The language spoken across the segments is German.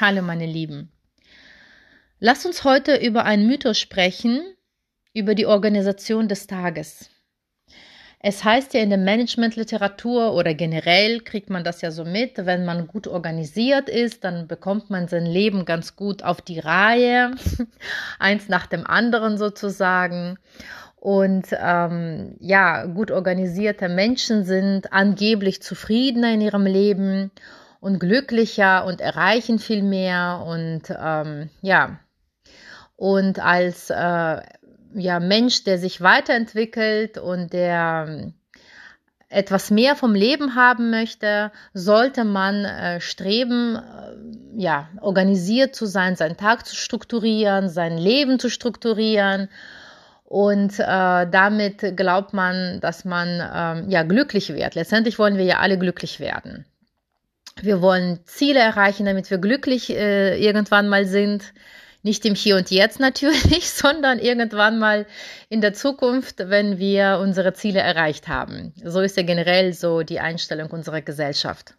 Hallo meine Lieben. Lass uns heute über einen Mythos sprechen, über die Organisation des Tages. Es heißt ja in der Managementliteratur oder generell kriegt man das ja so mit, wenn man gut organisiert ist, dann bekommt man sein Leben ganz gut auf die Reihe, eins nach dem anderen sozusagen. Und ähm, ja, gut organisierte Menschen sind angeblich zufriedener in ihrem Leben und glücklicher und erreichen viel mehr und ähm, ja und als äh, ja Mensch, der sich weiterentwickelt und der ähm, etwas mehr vom Leben haben möchte, sollte man äh, streben, äh, ja, organisiert zu sein, seinen Tag zu strukturieren, sein Leben zu strukturieren. Und äh, damit glaubt man, dass man ähm, ja glücklich wird. Letztendlich wollen wir ja alle glücklich werden. Wir wollen Ziele erreichen, damit wir glücklich äh, irgendwann mal sind. Nicht im Hier und Jetzt natürlich, sondern irgendwann mal in der Zukunft, wenn wir unsere Ziele erreicht haben. So ist ja generell so die Einstellung unserer Gesellschaft.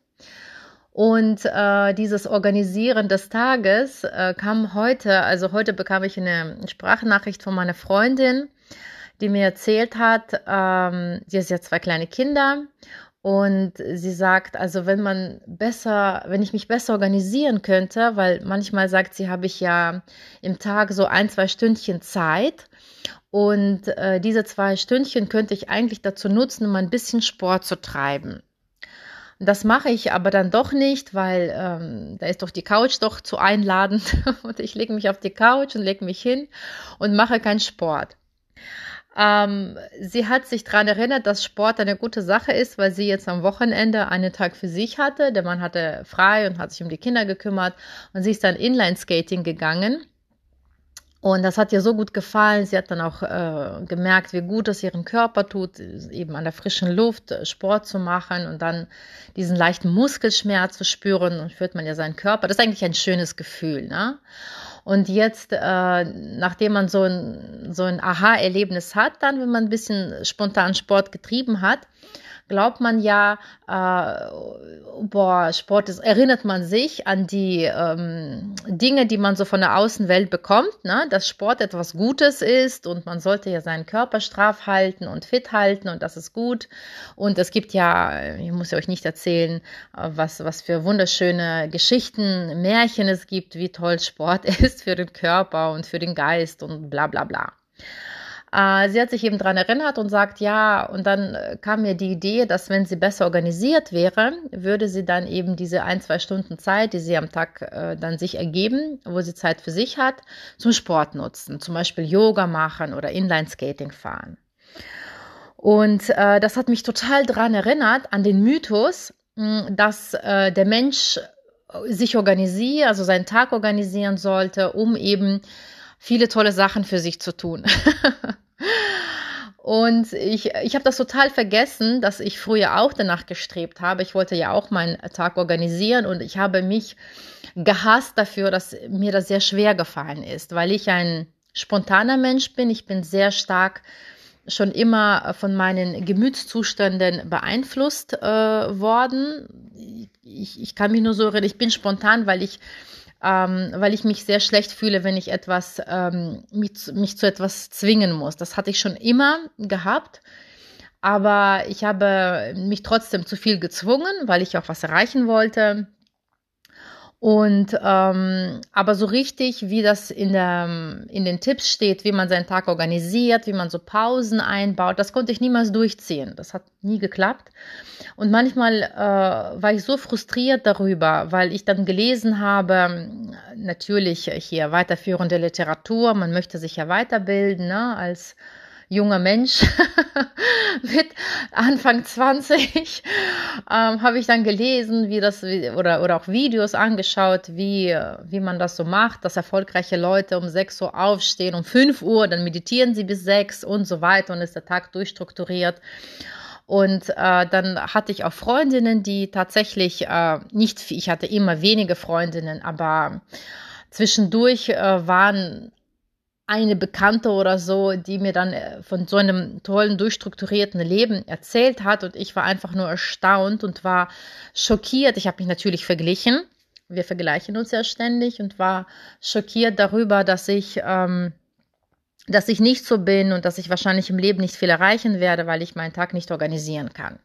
Und äh, dieses Organisieren des Tages äh, kam heute, also heute bekam ich eine Sprachnachricht von meiner Freundin, die mir erzählt hat, ähm, sie hat ja zwei kleine Kinder und sie sagt, also wenn man besser, wenn ich mich besser organisieren könnte, weil manchmal sagt sie, habe ich ja im Tag so ein, zwei Stündchen Zeit. Und äh, diese zwei Stündchen könnte ich eigentlich dazu nutzen, um ein bisschen Sport zu treiben. Das mache ich aber dann doch nicht, weil ähm, da ist doch die Couch doch zu einladend und ich lege mich auf die Couch und lege mich hin und mache keinen Sport. Ähm, sie hat sich daran erinnert, dass Sport eine gute Sache ist, weil sie jetzt am Wochenende einen Tag für sich hatte. Der Mann hatte frei und hat sich um die Kinder gekümmert und sie ist dann Inline-Skating gegangen. Und das hat ihr so gut gefallen. Sie hat dann auch äh, gemerkt, wie gut es ihren Körper tut, eben an der frischen Luft äh, Sport zu machen und dann diesen leichten Muskelschmerz zu spüren und führt man ja seinen Körper. Das ist eigentlich ein schönes Gefühl. Ne? Und jetzt, äh, nachdem man so ein, so ein Aha-Erlebnis hat, dann, wenn man ein bisschen spontan Sport getrieben hat, glaubt man ja, äh, boah, Sport ist, erinnert man sich an die ähm, Dinge, die man so von der Außenwelt bekommt, ne? dass Sport etwas Gutes ist und man sollte ja seinen Körper straff halten und fit halten und das ist gut. Und es gibt ja, ich muss ja euch nicht erzählen, äh, was, was für wunderschöne Geschichten, Märchen es gibt, wie toll Sport ist für den Körper und für den Geist und bla bla bla. Äh, sie hat sich eben daran erinnert und sagt, ja, und dann äh, kam mir die Idee, dass wenn sie besser organisiert wäre, würde sie dann eben diese ein, zwei Stunden Zeit, die sie am Tag äh, dann sich ergeben, wo sie Zeit für sich hat, zum Sport nutzen, zum Beispiel Yoga machen oder Inline-Skating fahren. Und äh, das hat mich total daran erinnert, an den Mythos, mh, dass äh, der Mensch sich organisiert, also seinen Tag organisieren sollte, um eben viele tolle Sachen für sich zu tun. Und ich, ich habe das total vergessen, dass ich früher auch danach gestrebt habe. Ich wollte ja auch meinen Tag organisieren und ich habe mich gehasst dafür, dass mir das sehr schwer gefallen ist, weil ich ein spontaner Mensch bin. Ich bin sehr stark schon immer von meinen Gemütszuständen beeinflusst äh, worden. Ich, ich kann mich nur so reden, ich bin spontan, weil ich ähm, weil ich mich sehr schlecht fühle, wenn ich etwas, ähm, mich, mich zu etwas zwingen muss. Das hatte ich schon immer gehabt. Aber ich habe mich trotzdem zu viel gezwungen, weil ich auch was erreichen wollte. Und ähm, aber so richtig, wie das in, der, in den Tipps steht, wie man seinen Tag organisiert, wie man so Pausen einbaut, das konnte ich niemals durchziehen. Das hat nie geklappt. Und manchmal äh, war ich so frustriert darüber, weil ich dann gelesen habe, natürlich hier weiterführende Literatur, man möchte sich ja weiterbilden ne, als junger Mensch mit Anfang 20 ähm, habe ich dann gelesen, wie das oder, oder auch Videos angeschaut, wie, wie man das so macht, dass erfolgreiche Leute um 6 Uhr aufstehen, um 5 Uhr, dann meditieren sie bis 6 und so weiter und ist der Tag durchstrukturiert. Und äh, dann hatte ich auch Freundinnen, die tatsächlich äh, nicht, ich hatte immer wenige Freundinnen, aber zwischendurch äh, waren eine Bekannte oder so, die mir dann äh, von so einem tollen, durchstrukturierten Leben erzählt hat und ich war einfach nur erstaunt und war schockiert. Ich habe mich natürlich verglichen Wir vergleichen uns ja ständig und war schockiert darüber, dass ich, ähm, dass ich nicht so bin und dass ich wahrscheinlich im Leben nicht viel erreichen werde, weil ich meinen Tag nicht organisieren kann.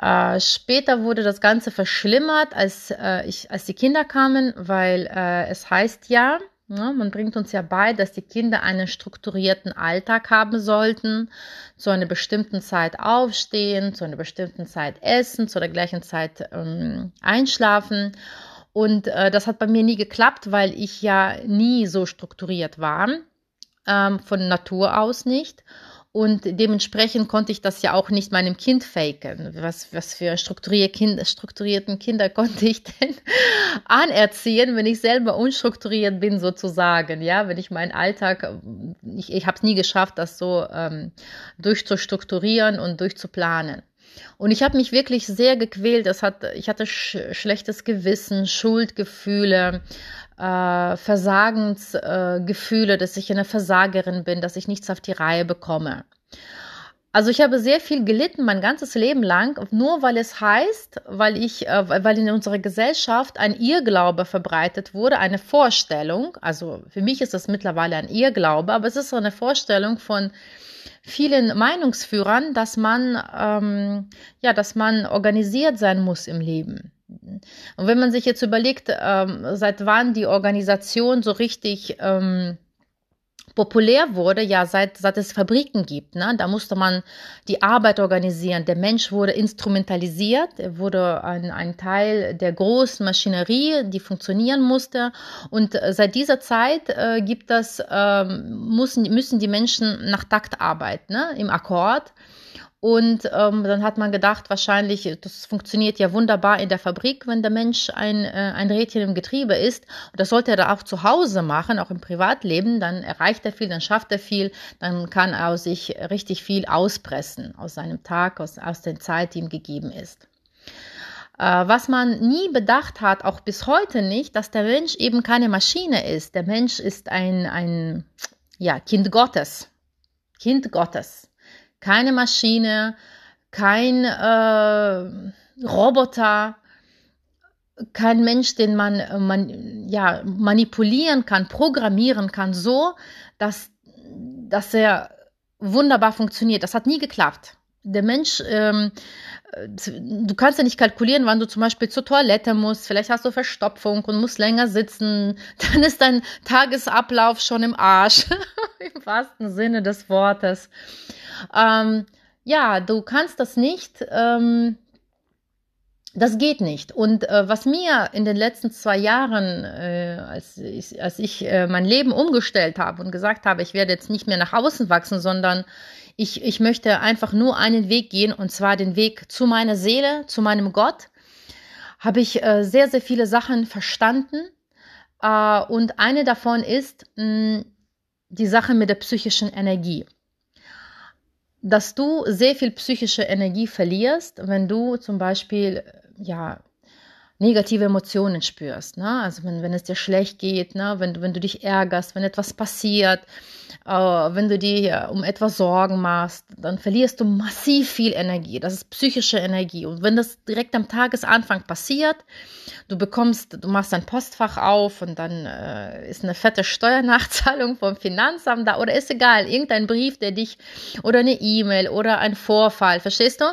Äh, später wurde das Ganze verschlimmert, als, äh, ich, als die Kinder kamen, weil äh, es heißt ja, ja, man bringt uns ja bei, dass die Kinder einen strukturierten Alltag haben sollten, zu einer bestimmten Zeit aufstehen, zu einer bestimmten Zeit essen, zu der gleichen Zeit ähm, einschlafen. Und äh, das hat bei mir nie geklappt, weil ich ja nie so strukturiert war, ähm, von Natur aus nicht. Und dementsprechend konnte ich das ja auch nicht meinem Kind faken. Was, was für strukturier kind, strukturierten Kinder konnte ich denn anerziehen, wenn ich selber unstrukturiert bin, sozusagen. Ja, wenn ich meinen Alltag, ich, ich habe es nie geschafft, das so ähm, durchzustrukturieren und durchzuplanen. Und ich habe mich wirklich sehr gequält. Das hat, ich hatte sch schlechtes Gewissen, Schuldgefühle, äh, Versagensgefühle, äh, dass ich eine Versagerin bin, dass ich nichts auf die Reihe bekomme. Also ich habe sehr viel gelitten mein ganzes Leben lang, nur weil es heißt, weil ich, äh, weil in unserer Gesellschaft ein Irrglaube verbreitet wurde, eine Vorstellung. Also für mich ist das mittlerweile ein Irrglaube, aber es ist so eine Vorstellung von vielen Meinungsführern, dass man ähm, ja, dass man organisiert sein muss im Leben. Und wenn man sich jetzt überlegt, ähm, seit wann die Organisation so richtig ähm, populär wurde, ja, seit, seit es Fabriken gibt. Ne? Da musste man die Arbeit organisieren. Der Mensch wurde instrumentalisiert. Er wurde ein, ein Teil der großen Maschinerie, die funktionieren musste. Und seit dieser Zeit äh, gibt das, äh, müssen, müssen die Menschen nach Takt arbeiten, ne? im Akkord. Und ähm, dann hat man gedacht, wahrscheinlich, das funktioniert ja wunderbar in der Fabrik, wenn der Mensch ein, äh, ein Rädchen im Getriebe ist. Und das sollte er da auch zu Hause machen, auch im Privatleben. Dann erreicht er viel, dann schafft er viel, dann kann er sich richtig viel auspressen aus seinem Tag, aus, aus der Zeit, die ihm gegeben ist. Äh, was man nie bedacht hat, auch bis heute nicht, dass der Mensch eben keine Maschine ist. Der Mensch ist ein, ein ja, Kind Gottes. Kind Gottes keine Maschine, kein äh, Roboter, kein Mensch, den man, man ja, manipulieren kann, programmieren kann, so, dass, dass er wunderbar funktioniert. Das hat nie geklappt. Der Mensch, ähm, du kannst ja nicht kalkulieren, wann du zum Beispiel zur Toilette musst. Vielleicht hast du Verstopfung und musst länger sitzen. Dann ist dein Tagesablauf schon im Arsch. Im wahrsten Sinne des Wortes. Ähm, ja, du kannst das nicht. Ähm, das geht nicht. Und äh, was mir in den letzten zwei Jahren, äh, als ich, als ich äh, mein Leben umgestellt habe und gesagt habe, ich werde jetzt nicht mehr nach außen wachsen, sondern ich, ich möchte einfach nur einen Weg gehen, und zwar den Weg zu meiner Seele, zu meinem Gott, habe ich äh, sehr, sehr viele Sachen verstanden. Äh, und eine davon ist mh, die Sache mit der psychischen Energie dass du sehr viel psychische Energie verlierst, wenn du zum Beispiel ja negative Emotionen spürst. Ne? Also wenn, wenn es dir schlecht geht, ne? wenn, wenn du dich ärgerst, wenn etwas passiert, äh, wenn du dir um etwas Sorgen machst, dann verlierst du massiv viel Energie. Das ist psychische Energie. Und wenn das direkt am Tagesanfang passiert, du bekommst, du machst dein Postfach auf und dann äh, ist eine fette Steuernachzahlung vom Finanzamt da oder ist egal, irgendein Brief, der dich oder eine E-Mail oder ein Vorfall, verstehst du?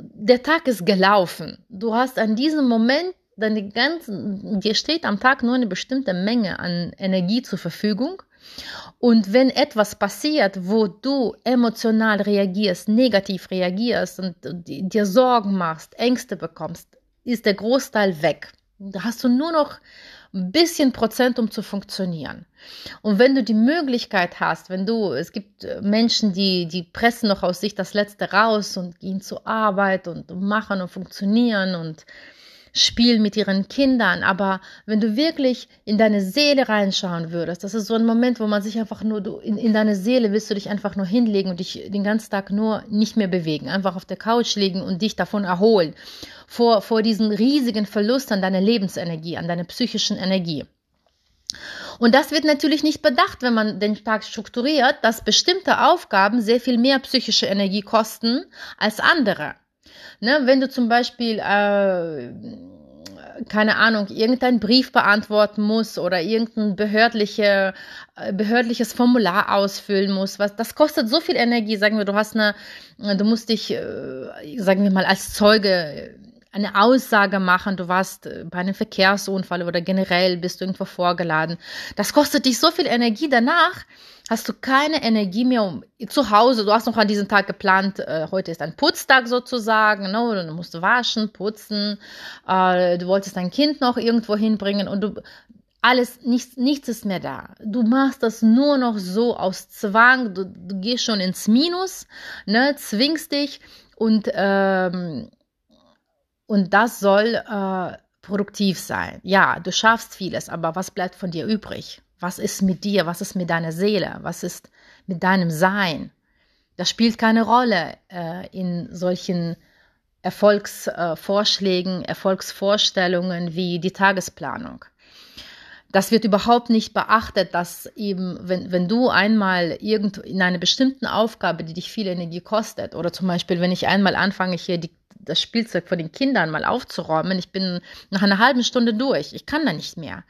Der Tag ist gelaufen. Du hast an diesem Moment deine ganzen, dir steht am Tag nur eine bestimmte Menge an Energie zur Verfügung und wenn etwas passiert, wo du emotional reagierst, negativ reagierst und dir Sorgen machst, Ängste bekommst, ist der Großteil weg. Da hast du nur noch ein bisschen Prozent, um zu funktionieren. Und wenn du die Möglichkeit hast, wenn du, es gibt Menschen, die, die pressen noch aus sich das Letzte raus und gehen zur Arbeit und machen und funktionieren und spielen mit ihren Kindern, aber wenn du wirklich in deine Seele reinschauen würdest, das ist so ein Moment, wo man sich einfach nur, du, in, in deine Seele willst du dich einfach nur hinlegen und dich den ganzen Tag nur nicht mehr bewegen, einfach auf der Couch liegen und dich davon erholen, vor, vor diesen riesigen Verlust an deiner Lebensenergie, an deiner psychischen Energie. Und das wird natürlich nicht bedacht, wenn man den Tag strukturiert, dass bestimmte Aufgaben sehr viel mehr psychische Energie kosten als andere. Ne, wenn du zum Beispiel äh, keine Ahnung, irgendeinen Brief beantworten muss oder irgendein behördliche, äh, behördliches Formular ausfüllen muss. Was, das kostet so viel Energie. Sagen wir, du hast eine, du musst dich, äh, sagen wir mal, als Zeuge eine Aussage machen, du warst äh, bei einem Verkehrsunfall oder generell bist du irgendwo vorgeladen. Das kostet dich so viel Energie. Danach hast du keine Energie mehr um zu Hause. Du hast noch an diesem Tag geplant, äh, heute ist ein Putztag sozusagen, ne? du musst waschen, putzen, äh, du wolltest dein Kind noch irgendwo hinbringen und du alles, nichts, nichts ist mehr da. Du machst das nur noch so aus Zwang, du, du gehst schon ins Minus, ne? zwingst dich und ähm, und das soll äh, produktiv sein. Ja, du schaffst vieles, aber was bleibt von dir übrig? Was ist mit dir? Was ist mit deiner Seele? Was ist mit deinem Sein? Das spielt keine Rolle äh, in solchen Erfolgsvorschlägen, Erfolgsvorstellungen wie die Tagesplanung. Das wird überhaupt nicht beachtet, dass eben, wenn, wenn du einmal irgend in einer bestimmten Aufgabe, die dich viel Energie kostet, oder zum Beispiel, wenn ich einmal anfange, hier die das Spielzeug von den Kindern mal aufzuräumen. Ich bin nach einer halben Stunde durch. Ich kann da nicht mehr.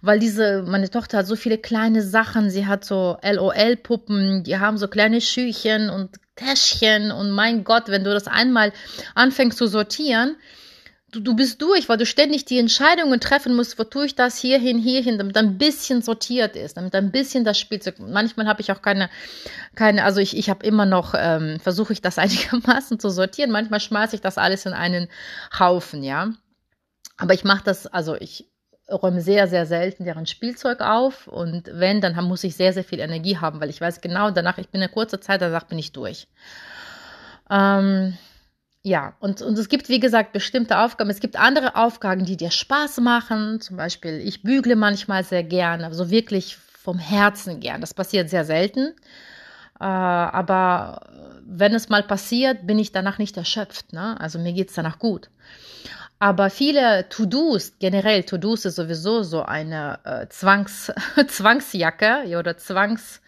Weil diese, meine Tochter hat so viele kleine Sachen. Sie hat so LOL-Puppen, die haben so kleine Schüchen und Täschchen. Und mein Gott, wenn du das einmal anfängst zu sortieren, du, du bist durch, weil du ständig die Entscheidungen treffen musst, wo tue ich das hierhin, hierhin, damit ein bisschen sortiert ist, damit ein bisschen das Spielzeug. Manchmal habe ich auch keine, keine, also ich, ich habe immer noch, ähm, versuche ich das einigermaßen zu sortieren. Manchmal schmeiße ich das alles in einen Haufen, ja. Aber ich mache das, also ich räume sehr, sehr selten deren Spielzeug auf und wenn, dann muss ich sehr, sehr viel Energie haben, weil ich weiß genau, danach, ich bin eine kurze Zeit, danach bin ich durch. Ähm, ja, und, und es gibt, wie gesagt, bestimmte Aufgaben. Es gibt andere Aufgaben, die dir Spaß machen. Zum Beispiel, ich bügle manchmal sehr gerne, also wirklich vom Herzen gern. Das passiert sehr selten. Äh, aber wenn es mal passiert, bin ich danach nicht erschöpft. Ne? Also mir geht es danach gut. Aber viele To-Dos, generell To-Dos ist sowieso so eine äh, Zwangs, Zwangsjacke oder Zwangs,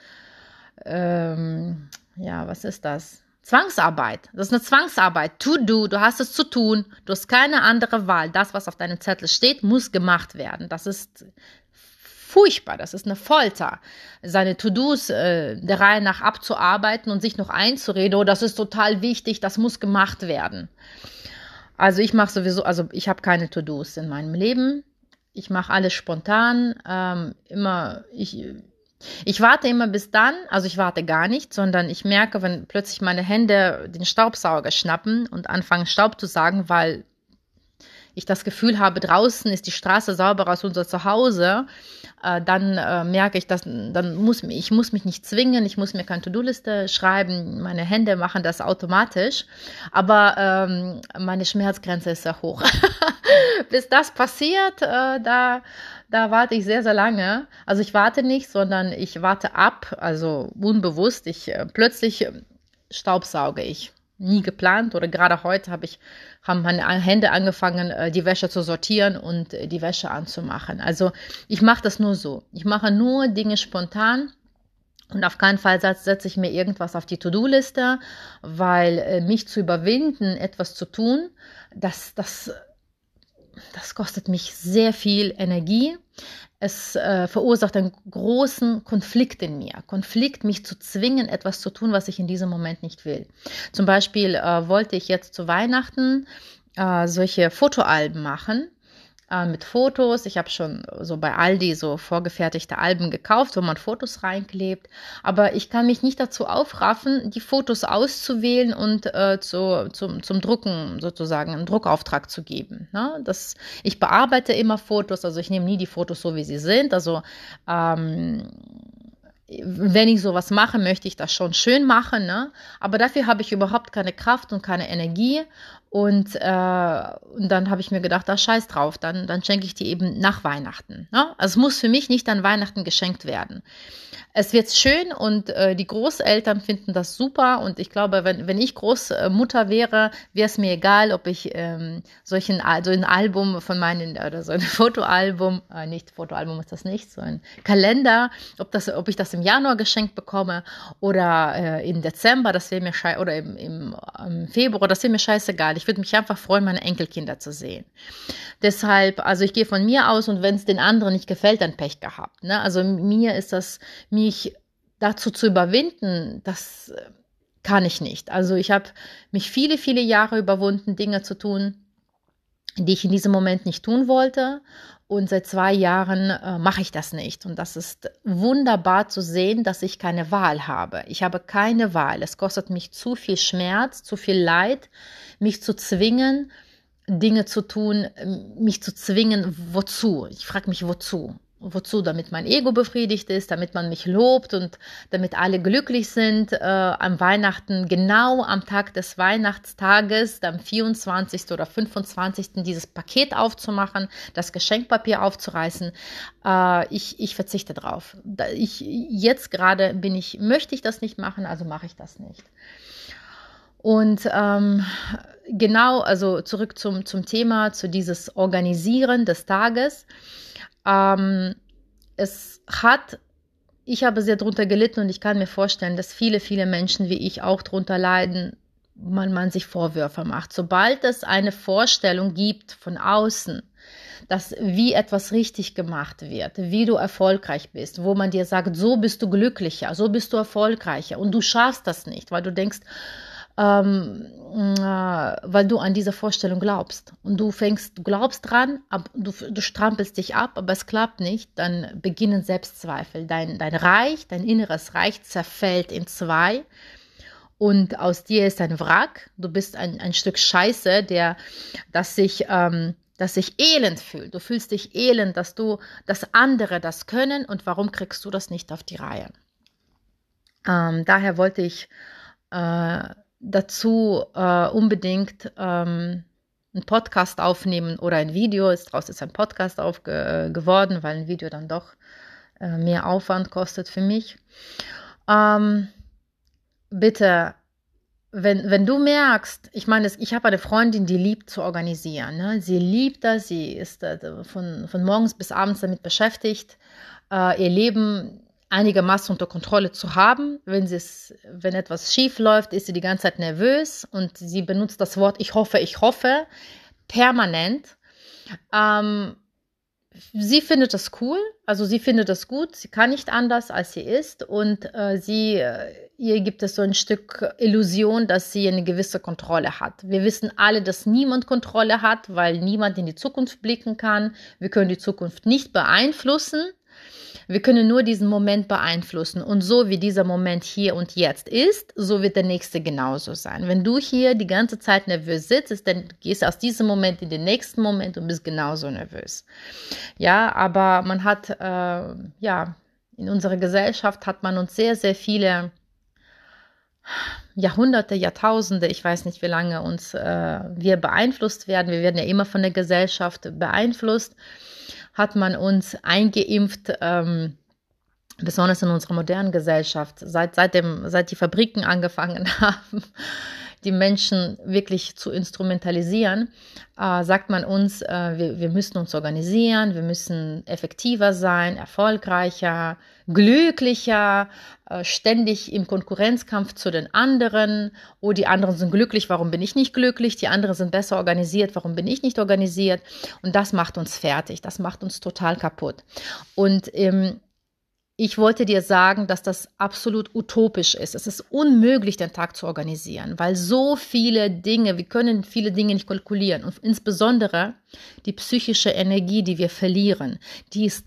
ähm, ja, was ist das? Zwangsarbeit. Das ist eine Zwangsarbeit. To do. Du hast es zu tun. Du hast keine andere Wahl. Das, was auf deinem Zettel steht, muss gemacht werden. Das ist furchtbar. Das ist eine Folter. Seine To-Dos äh, der Reihe nach abzuarbeiten und sich noch einzureden, oh, das ist total wichtig, das muss gemacht werden. Also ich mache sowieso, also ich habe keine To-Dos in meinem Leben. Ich mache alles spontan. Ähm, immer, ich ich warte immer bis dann, also ich warte gar nicht, sondern ich merke, wenn plötzlich meine Hände den Staubsauger schnappen und anfangen Staub zu sagen, weil ich das Gefühl habe, draußen ist die Straße sauberer als unser Zuhause, äh, dann äh, merke ich, dass dann muss ich muss mich nicht zwingen, ich muss mir keine To-Do-Liste schreiben, meine Hände machen das automatisch, aber ähm, meine Schmerzgrenze ist sehr hoch. Bis das passiert, äh, da da warte ich sehr, sehr lange. Also ich warte nicht, sondern ich warte ab, also unbewusst. Ich äh, plötzlich äh, staubsauge ich. Nie geplant oder gerade heute habe ich haben meine Hände angefangen, äh, die Wäsche zu sortieren und äh, die Wäsche anzumachen. Also ich mache das nur so. Ich mache nur Dinge spontan. Und auf keinen Fall setze ich mir irgendwas auf die To-Do-Liste, weil äh, mich zu überwinden, etwas zu tun, das, das das kostet mich sehr viel Energie. Es äh, verursacht einen großen Konflikt in mir. Konflikt, mich zu zwingen, etwas zu tun, was ich in diesem Moment nicht will. Zum Beispiel äh, wollte ich jetzt zu Weihnachten äh, solche Fotoalben machen äh, mit Fotos. Ich habe schon so bei Aldi so vorgefertigte Alben gekauft, wo man Fotos reinklebt. Aber ich kann mich nicht dazu aufraffen, die Fotos auszuwählen und äh, zu, zum, zum Drucken sozusagen einen Druckauftrag zu geben. Ne? Das, ich bearbeite immer Fotos, also ich nehme nie die Fotos so, wie sie sind. Also ähm, wenn ich sowas mache, möchte ich das schon schön machen, ne? aber dafür habe ich überhaupt keine Kraft und keine Energie und, äh, und dann habe ich mir gedacht, da scheiß drauf, dann, dann schenke ich die eben nach Weihnachten. Ne? Also es muss für mich nicht an Weihnachten geschenkt werden. Es wird schön und äh, die Großeltern finden das super. Und ich glaube, wenn, wenn ich Großmutter wäre, wäre es mir egal, ob ich ähm, solchen, so ein Album von meinen, oder so ein Fotoalbum, äh, nicht Fotoalbum ist das nicht, so ein Kalender, ob, das, ob ich das im Januar geschenkt bekomme oder äh, im Dezember, das wäre mir scheiße, oder im, im, im Februar, das wäre mir scheißegal. Ich Ich würde mich einfach freuen, meine Enkelkinder zu sehen. Deshalb, also ich gehe von mir aus und wenn es den anderen nicht gefällt, dann Pech gehabt. Ne? Also mir ist das, mich dazu zu überwinden, das äh, kann ich nicht. Also ich habe mich viele, viele Jahre überwunden, Dinge zu tun, die ich in diesem Moment nicht tun wollte. Und seit zwei Jahren äh, mache ich das nicht. Und das ist wunderbar zu sehen, dass ich keine Wahl habe. Ich habe keine Wahl. Es kostet mich zu viel Schmerz, zu viel Leid, mich zu zwingen, Dinge zu tun, mich zu zwingen, wozu? Ich frage mich, wozu? Wozu? Damit mein Ego befriedigt ist, damit man mich lobt und damit alle glücklich sind äh, am Weihnachten, genau am Tag des Weihnachtstages, am 24. oder 25. dieses Paket aufzumachen, das Geschenkpapier aufzureißen. Äh, ich, ich verzichte drauf. Ich, jetzt gerade bin ich, möchte ich das nicht machen, also mache ich das nicht. Und ähm, genau, also zurück zum, zum Thema, zu dieses Organisieren des Tages. Ähm, es hat, ich habe sehr darunter gelitten und ich kann mir vorstellen, dass viele, viele Menschen wie ich auch darunter leiden, man, man sich Vorwürfe macht. Sobald es eine Vorstellung gibt von außen, dass wie etwas richtig gemacht wird, wie du erfolgreich bist, wo man dir sagt, so bist du glücklicher, so bist du erfolgreicher und du schaffst das nicht, weil du denkst, ähm, äh, weil du an diese Vorstellung glaubst. Und du fängst, du glaubst dran, ab, du, du strampelst dich ab, aber es klappt nicht, dann beginnen Selbstzweifel. Dein, dein Reich, dein inneres Reich zerfällt in zwei. Und aus dir ist ein Wrack. Du bist ein, ein Stück Scheiße, der, das sich, ähm, das sich elend fühlt. Du fühlst dich elend, dass du, dass andere das können und warum kriegst du das nicht auf die Reihe? Ähm, daher wollte ich äh, dazu äh, unbedingt ähm, einen Podcast aufnehmen oder ein Video. Ist daraus ist ein Podcast aufge geworden, weil ein Video dann doch äh, mehr Aufwand kostet für mich. Ähm, bitte, wenn, wenn du merkst, ich meine, ich habe eine Freundin, die liebt zu organisieren. Ne? Sie liebt das, sie ist äh, von, von morgens bis abends damit beschäftigt, äh, ihr Leben einigermaßen unter Kontrolle zu haben. Wenn, es, wenn etwas schief läuft, ist sie die ganze Zeit nervös und sie benutzt das Wort ich hoffe, ich hoffe permanent. Ähm, sie findet das cool, also sie findet das gut, sie kann nicht anders, als sie ist und äh, sie, äh, ihr gibt es so ein Stück Illusion, dass sie eine gewisse Kontrolle hat. Wir wissen alle, dass niemand Kontrolle hat, weil niemand in die Zukunft blicken kann. Wir können die Zukunft nicht beeinflussen. Wir können nur diesen Moment beeinflussen. Und so wie dieser Moment hier und jetzt ist, so wird der nächste genauso sein. Wenn du hier die ganze Zeit nervös sitzt, dann gehst du aus diesem Moment in den nächsten Moment und bist genauso nervös. Ja, aber man hat, äh, ja, in unserer Gesellschaft hat man uns sehr, sehr viele Jahrhunderte, Jahrtausende, ich weiß nicht, wie lange uns äh, wir beeinflusst werden. Wir werden ja immer von der Gesellschaft beeinflusst hat man uns eingeimpft, ähm, besonders in unserer modernen Gesellschaft, seit, seit, dem, seit die Fabriken angefangen haben, die Menschen wirklich zu instrumentalisieren, äh, sagt man uns, äh, wir, wir müssen uns organisieren, wir müssen effektiver sein, erfolgreicher, glücklicher, äh, ständig im Konkurrenzkampf zu den anderen. Oh, die anderen sind glücklich, warum bin ich nicht glücklich? Die anderen sind besser organisiert, warum bin ich nicht organisiert? Und das macht uns fertig, das macht uns total kaputt. Und ähm, ich wollte dir sagen, dass das absolut utopisch ist. Es ist unmöglich, den Tag zu organisieren, weil so viele Dinge, wir können viele Dinge nicht kalkulieren. Und insbesondere die psychische Energie, die wir verlieren, die ist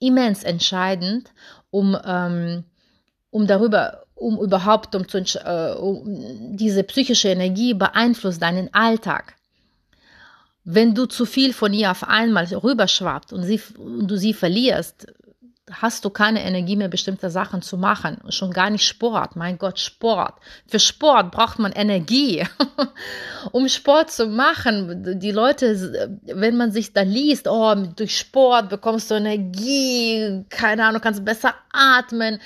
immens entscheidend, um, ähm, um darüber, um überhaupt, um, zu, äh, um diese psychische Energie beeinflusst deinen Alltag. Wenn du zu viel von ihr auf einmal rüberschwappt und, sie, und du sie verlierst, hast du keine Energie mehr, bestimmte Sachen zu machen. Schon gar nicht Sport. Mein Gott, Sport. Für Sport braucht man Energie. um Sport zu machen, die Leute, wenn man sich da liest, oh, durch Sport bekommst du Energie, keine Ahnung, kannst besser atmen,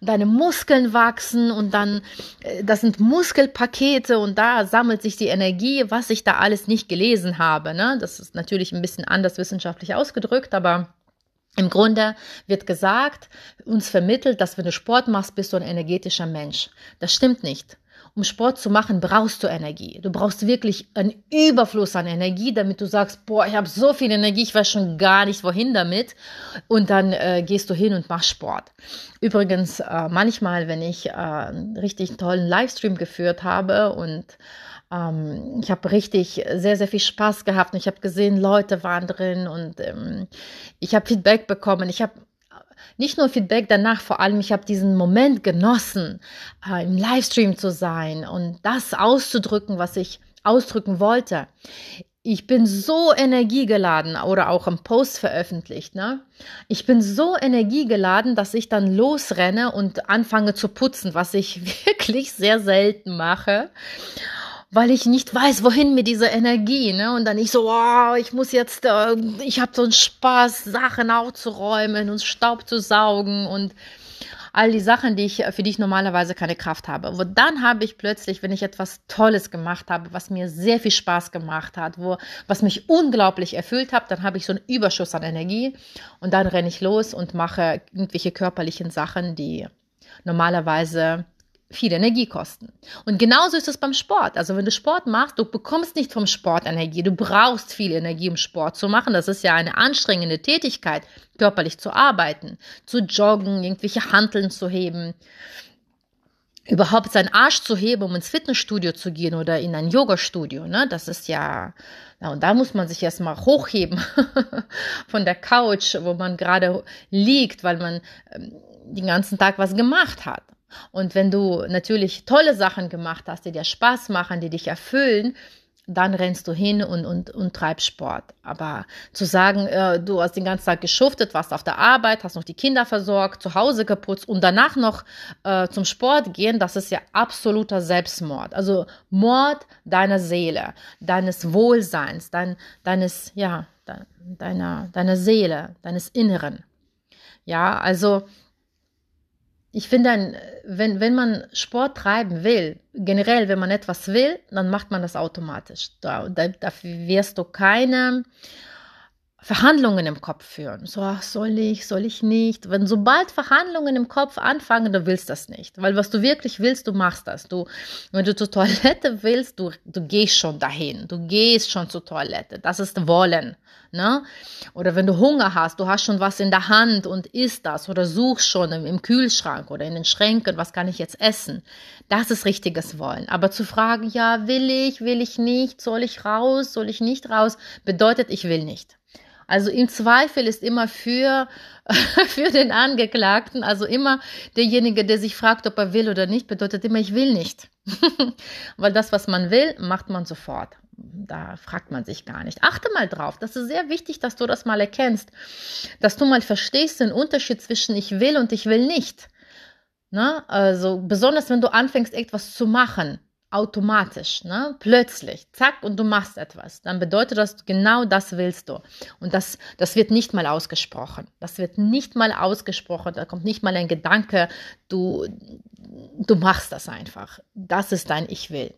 deine Muskeln wachsen und dann, äh, das sind Muskelpakete und da sammelt sich die Energie, was ich da alles nicht gelesen habe. Ne? Das ist natürlich ein bisschen anders wissenschaftlich ausgedrückt, aber im Grunde wird gesagt, uns vermittelt, dass wenn du Sport machst, bist du ein energetischer Mensch. Das stimmt nicht. um Sport zu machen, brauchst du Energie. Du brauchst wirklich einen Überfluss an Energie, damit du sagst, boah, ich habe so viel Energie, ich weiß schon gar nicht, wohin damit. Und dann äh, gehst du hin und machst Sport. Übrigens, äh, manchmal, wenn ich äh, einen richtig tollen Livestream geführt habe und ähm, ich habe richtig sehr, sehr viel Spaß gehabt und ich habe gesehen, Leute waren drin und ähm, ich habe Feedback bekommen. Ich habe nicht nur Feedback danach, vor allem ich habe diesen Moment genossen, äh, im Livestream zu sein und das auszudrücken, was ich ausdrücken wollte. Ich bin so energiegeladen oder auch im Post veröffentlicht. Ne? Ich bin so energiegeladen, dass ich dann losrenne und anfange zu putzen, was ich wirklich sehr selten mache weil ich nicht weiß, wohin mit dieser Energie, ne? Und dann ich so, oh, ich muss jetzt, äh, ich habe so einen Spaß, Sachen aufzuräumen und Staub zu saugen und all die Sachen, die ich, für die ich normalerweise keine Kraft habe. Und dann habe ich plötzlich, wenn ich etwas Tolles gemacht habe, was mir sehr viel Spaß gemacht hat, wo, was mich unglaublich erfüllt hat, dann habe ich so einen Überschuss an Energie und dann renne ich los und mache irgendwelche körperlichen Sachen, die normalerweise viel Energie kosten. Und genauso ist es beim Sport. Also wenn du Sport machst, du bekommst nicht vom Sport Energie. Du brauchst viel Energie, um Sport zu machen. Das ist ja eine anstrengende Tätigkeit, körperlich zu arbeiten, zu joggen, irgendwelche Hanteln zu heben, überhaupt seinen Arsch zu heben, um ins Fitnessstudio zu gehen oder in ein Yoga-Studio. Ne? Das ist ja, na, und da muss man sich erstmal hochheben von der Couch, wo man gerade liegt, weil man ähm, den ganzen Tag was gemacht hat. Und wenn du natürlich tolle Sachen gemacht hast, die dir Spaß machen, die dich erfüllen, dann rennst du hin und, und, und treibst Sport. Aber zu sagen, äh, du hast den ganzen Tag geschuftet, warst auf der Arbeit, hast noch die Kinder versorgt, zu Hause geputzt und danach noch äh, zum Sport gehen, das ist ja absoluter Selbstmord. Also Mord deiner Seele, deines Wohlseins, dein, deines, ja, deiner, deiner Seele, deines Inneren. Ja, also ich finde, wenn, wenn man Sport treiben will, generell, wenn man etwas will, dann macht man das automatisch. Da, da, da wirst du keine Verhandlungen im Kopf führen. So, ach, soll ich, soll ich nicht? Wenn sobald Verhandlungen im Kopf anfangen, du willst das nicht. Weil was du wirklich willst, du machst das. Du, wenn du zur Toilette willst, du, du gehst schon dahin. Du gehst schon zur Toilette. Das ist Wollen. Ne? Oder wenn du Hunger hast, du hast schon was in der Hand und isst das oder suchst schon im, im Kühlschrank oder in den Schränken, was kann ich jetzt essen? Das ist richtiges Wollen. Aber zu fragen, ja, will ich, will ich nicht, soll ich raus, soll ich nicht raus, bedeutet, ich will nicht. Also im Zweifel ist immer für, für den Angeklagten, also immer derjenige, der sich fragt, ob er will oder nicht, bedeutet immer, ich will nicht. Weil das, was man will, macht man sofort. Da fragt man sich gar nicht. Achte mal drauf. Das ist sehr wichtig, dass du das mal erkennst. Dass du mal verstehst den Unterschied zwischen ich will und ich will nicht. Na, also besonders wenn du anfängst, etwas zu machen automatisch, ne? plötzlich, zack, und du machst etwas, dann bedeutet das, genau das willst du. Und das, das wird nicht mal ausgesprochen. Das wird nicht mal ausgesprochen, da kommt nicht mal ein Gedanke, du, du machst das einfach. Das ist dein Ich will.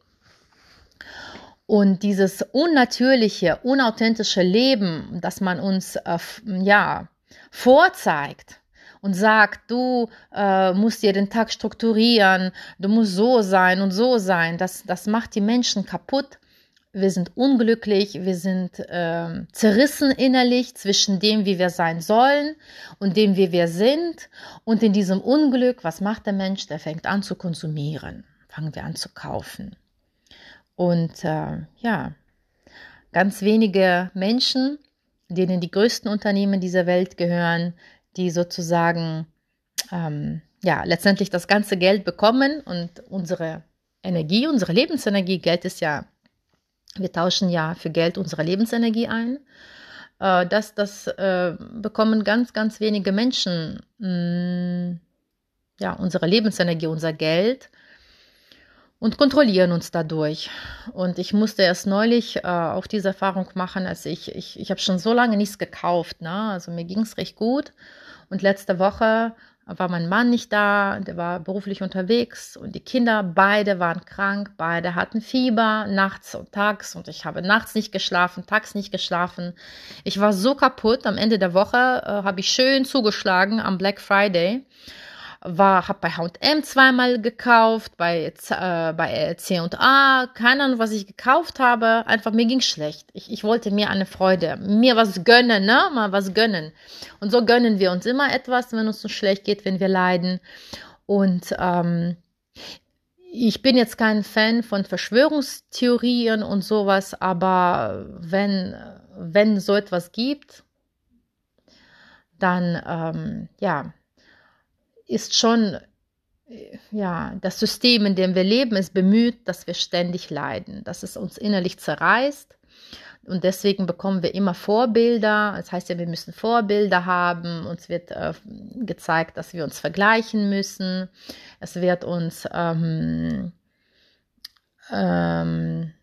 Und dieses unnatürliche, unauthentische Leben, das man uns äh, ja, vorzeigt, und sagt, du äh, musst dir den Tag strukturieren, du musst so sein und so sein, das, das macht die Menschen kaputt. Wir sind unglücklich, wir sind äh, zerrissen innerlich zwischen dem, wie wir sein sollen und dem, wie wir sind. Und in diesem Unglück, was macht der Mensch? Der fängt an zu konsumieren, fangen wir an zu kaufen. Und äh, ja, ganz wenige Menschen, denen die größten Unternehmen dieser Welt gehören, die sozusagen ähm, ja letztendlich das ganze Geld bekommen und unsere Energie, unsere Lebensenergie, Geld ist ja, wir tauschen ja für Geld unsere Lebensenergie ein. Äh, das das äh, bekommen ganz, ganz wenige Menschen, mh, mm, ja, unsere Lebensenergie, unser Geld und kontrollieren uns dadurch. Und ich musste erst neulich äh, auch diese Erfahrung machen, als ich, ich, ich habe schon so lange nichts gekauft, ne? also mir ging es recht gut und letzte Woche war mein Mann nicht da, der war beruflich unterwegs und die Kinder, beide waren krank, beide hatten Fieber, nachts und tags und ich habe nachts nicht geschlafen, tags nicht geschlafen. Ich war so kaputt, am Ende der Woche äh, habe ich schön zugeschlagen am Black Friday war, habe bei H&M zweimal gekauft, bei, äh, bei C&A, keine Ahnung, was ich gekauft habe, einfach mir ging schlecht. Ich, ich wollte mir eine Freude, mir was gönnen, ne, mal was gönnen. Und so gönnen wir uns immer etwas, wenn uns so schlecht geht, wenn wir leiden. Und ähm, ich bin jetzt kein Fan von Verschwörungstheorien und sowas, aber wenn, wenn so etwas gibt, dann ähm, ja, ist schon ja, das System, in dem wir leben, ist bemüht, dass wir ständig leiden, dass es uns innerlich zerreißt. Und deswegen bekommen wir immer Vorbilder. Das heißt ja, wir müssen Vorbilder haben. Uns wird äh, gezeigt, dass wir uns vergleichen müssen. Es wird uns ähm, ähm,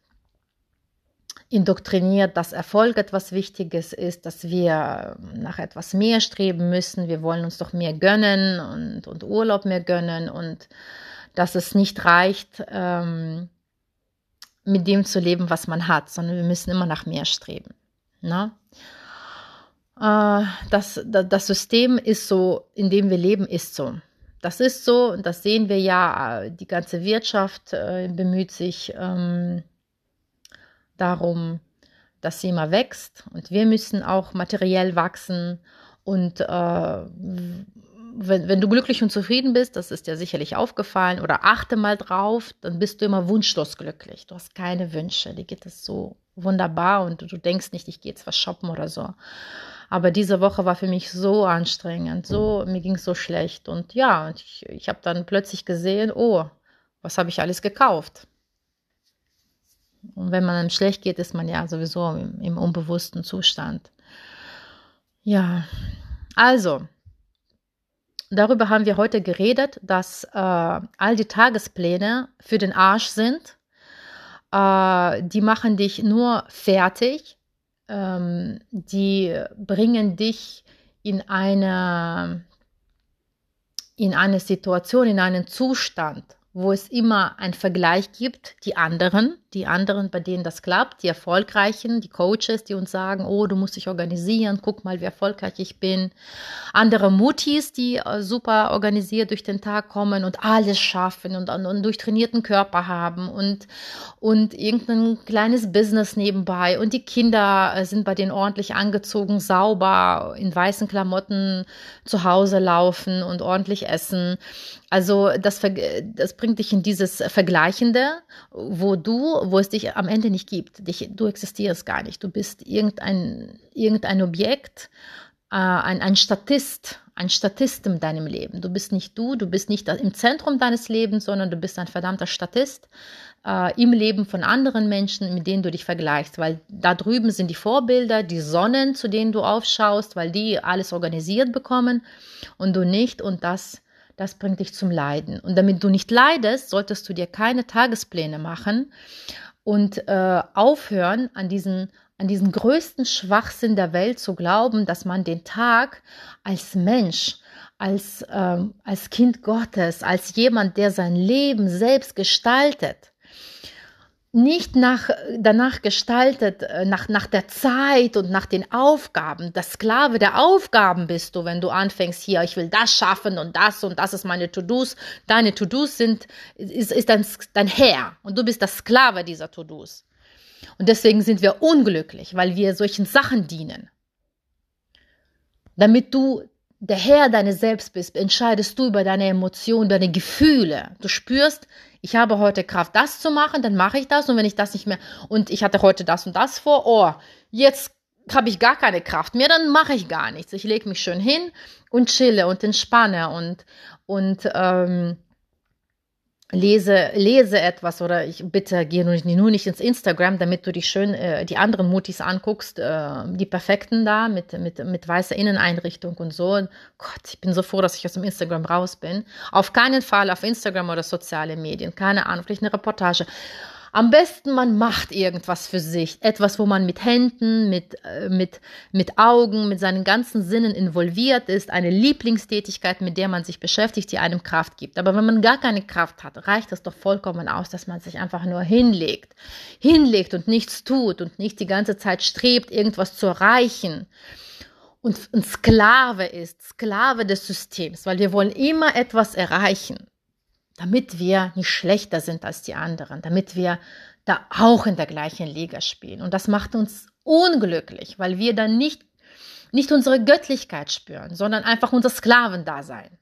indoktriniert, dass Erfolg etwas Wichtiges ist, dass wir nach etwas mehr streben müssen. Wir wollen uns doch mehr gönnen und, und Urlaub mehr gönnen und dass es nicht reicht, ähm, mit dem zu leben, was man hat, sondern wir müssen immer nach mehr streben. Ne? Äh, das, das System ist so, in dem wir leben, ist so. Das ist so, und das sehen wir ja, die ganze Wirtschaft äh, bemüht sich, ähm, darum, dass sie immer wächst und wir müssen auch materiell wachsen und äh, wenn, wenn du glücklich und zufrieden bist, das ist dir sicherlich aufgefallen, oder achte mal drauf, dann bist du immer wunschlos glücklich. Du hast keine Wünsche, dir geht es so wunderbar und du, du denkst nicht, ich gehe jetzt was shoppen oder so. Aber diese Woche war für mich so anstrengend, so, mir ging es so schlecht. Und ja, ich, ich habe dann plötzlich gesehen, oh, was habe ich alles gekauft? Und wenn man einem schlecht geht, ist man ja sowieso im, im unbewussten Zustand. Ja, also, darüber haben wir heute geredet, dass äh, all die Tagespläne für den Arsch sind. Äh, die machen dich nur fertig. Ähm, die bringen dich in eine, in eine Situation, in einen Zustand, wo es immer einen Vergleich gibt, die anderen, die anderen, bei denen das klappt, die Erfolgreichen, die Coaches, die uns sagen, oh, du musst dich organisieren, guck mal, wie erfolgreich ich bin. Andere Mutis, die äh, super organisiert durch den Tag kommen und alles schaffen und, und durchtrainierten Körper haben und, und irgendein kleines Business nebenbei und die Kinder äh, sind bei denen ordentlich angezogen, sauber, in weißen Klamotten zu Hause laufen und ordentlich essen. Also das, das bringt dich in dieses Vergleichende, wo du wo es dich am Ende nicht gibt. Dich, du existierst gar nicht. Du bist irgendein, irgendein Objekt, äh, ein, ein Statist, ein Statist in deinem Leben. Du bist nicht du, du bist nicht im Zentrum deines Lebens, sondern du bist ein verdammter Statist äh, im Leben von anderen Menschen, mit denen du dich vergleichst. Weil da drüben sind die Vorbilder, die Sonnen, zu denen du aufschaust, weil die alles organisiert bekommen und du nicht. Und das das bringt dich zum Leiden. Und damit du nicht leidest, solltest du dir keine Tagespläne machen und äh, aufhören, an diesen, an diesen größten Schwachsinn der Welt zu glauben, dass man den Tag als Mensch, als, ähm, als Kind Gottes, als jemand, der sein Leben selbst gestaltet, nicht nach, danach gestaltet, äh, nach, nach der Zeit und nach den Aufgaben. Der Sklave der Aufgaben bist du, wenn du anfängst hier, ich will das schaffen und das und das ist meine To-Dos. Deine To-Dos sind, ist, ist dein, dein Herr und du bist der Sklave dieser To-Dos. Und deswegen sind wir unglücklich, weil wir solchen Sachen dienen. Damit du der Herr deines Selbst bist, entscheidest du über deine Emotionen, deine Gefühle. Du spürst, ich habe heute Kraft, das zu machen, dann mache ich das. Und wenn ich das nicht mehr, und ich hatte heute das und das vor, oh, jetzt habe ich gar keine Kraft mehr, dann mache ich gar nichts. Ich lege mich schön hin und chille und entspanne und, und ähm, lese, lese etwas oder ich bitte gehe nur nicht, nur nicht ins Instagram, damit du dich schön äh, die anderen Mutis anguckst, äh, die perfekten da mit, mit, mit weißer Inneneinrichtung und so. Gott, ich bin so froh, dass ich aus dem Instagram raus bin. Auf keinen Fall auf Instagram oder soziale Medien, keine Ahnung, vielleicht eine Reportage. Am besten, man macht irgendwas für sich. Etwas, wo man mit Händen, mit, äh, mit, mit Augen, mit seinen ganzen Sinnen involviert ist. Eine Lieblingstätigkeit, mit der man sich beschäftigt, die einem Kraft gibt. Aber wenn man gar keine Kraft hat, reicht es doch vollkommen aus, dass man sich einfach nur hinlegt. Hinlegt und nichts tut und nicht die ganze Zeit strebt, irgendwas zu erreichen. und ein Sklave ist, Sklave des Systems, weil wir wollen immer etwas erreichen, damit wir nicht schlechter sind als die anderen, damit wir da auch in der gleichen Liga spielen. Und das macht uns unglücklich, weil wir dann nicht, nicht unsere Göttlichkeit spüren, sondern einfach unser Sklavendasein.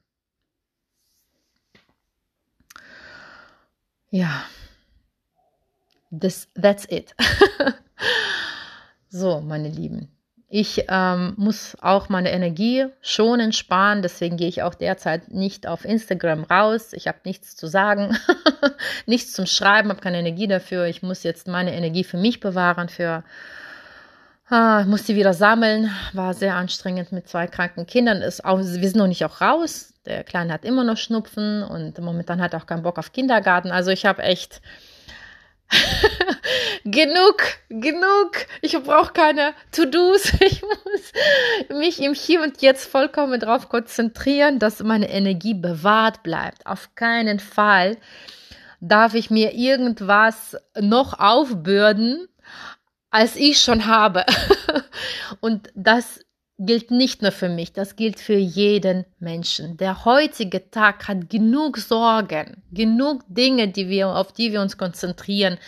Ja, this, that's it. so, meine Lieben. Ich ähm, muss auch meine Energie schonen, sparen. Deswegen gehe ich auch derzeit nicht auf Instagram raus. Ich habe nichts zu sagen, nichts zum Schreiben, habe keine Energie dafür. Ich muss jetzt meine Energie für mich bewahren. Für ah, muss sie wieder sammeln. War sehr anstrengend mit zwei kranken Kindern. Ist auch, wir sind noch nicht auch raus. Der Kleine hat immer noch Schnupfen und momentan hat er auch keinen Bock auf Kindergarten. Also ich habe echt genug, genug. Ich brauche keine To-Dos. Ich muss mich im Hier und Jetzt vollkommen darauf konzentrieren, dass meine Energie bewahrt bleibt. Auf keinen Fall darf ich mir irgendwas noch aufbürden, als ich schon habe. und das gilt nicht nur für mich, das gilt für jeden Menschen. Der heutige Tag hat genug Sorgen, genug Dinge, die wir, auf die wir uns konzentrieren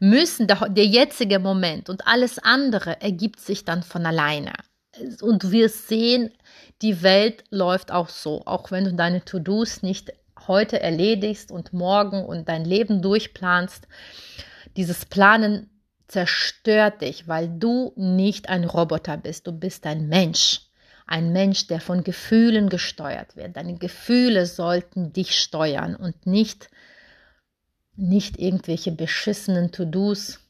müssen. Der, der jetzige Moment und alles andere ergibt sich dann von alleine. Und wir sehen, die Welt läuft auch so, auch wenn du deine To-Dos nicht heute erledigst und morgen und dein Leben durchplanst. Dieses Planen zerstört dich, weil du nicht ein Roboter bist, du bist ein Mensch. Ein Mensch, der von Gefühlen gesteuert wird. Deine Gefühle sollten dich steuern und nicht, nicht irgendwelche beschissenen To-Dos,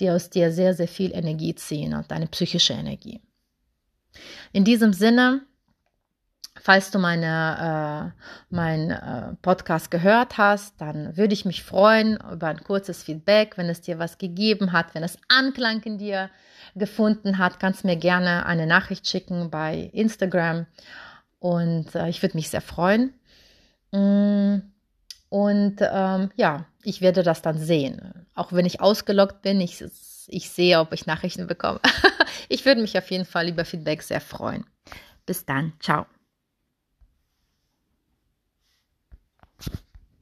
die aus dir sehr, sehr viel Energie ziehen und deine psychische Energie. In diesem Sinne, Falls du meine, äh, mein äh, Podcast gehört hast, dann würde ich mich freuen über ein kurzes Feedback, wenn es dir was gegeben hat, wenn es Anklang in dir gefunden hat, kannst mir gerne eine Nachricht schicken bei Instagram und äh, ich würde mich sehr freuen. Mm, und ähm, ja, ich werde das dann sehen. Auch wenn ich ausgeloggt bin, ich, ich sehe, ob ich Nachrichten bekomme. ich würde mich auf jeden Fall über Feedback sehr freuen. Bis dann. Ciao.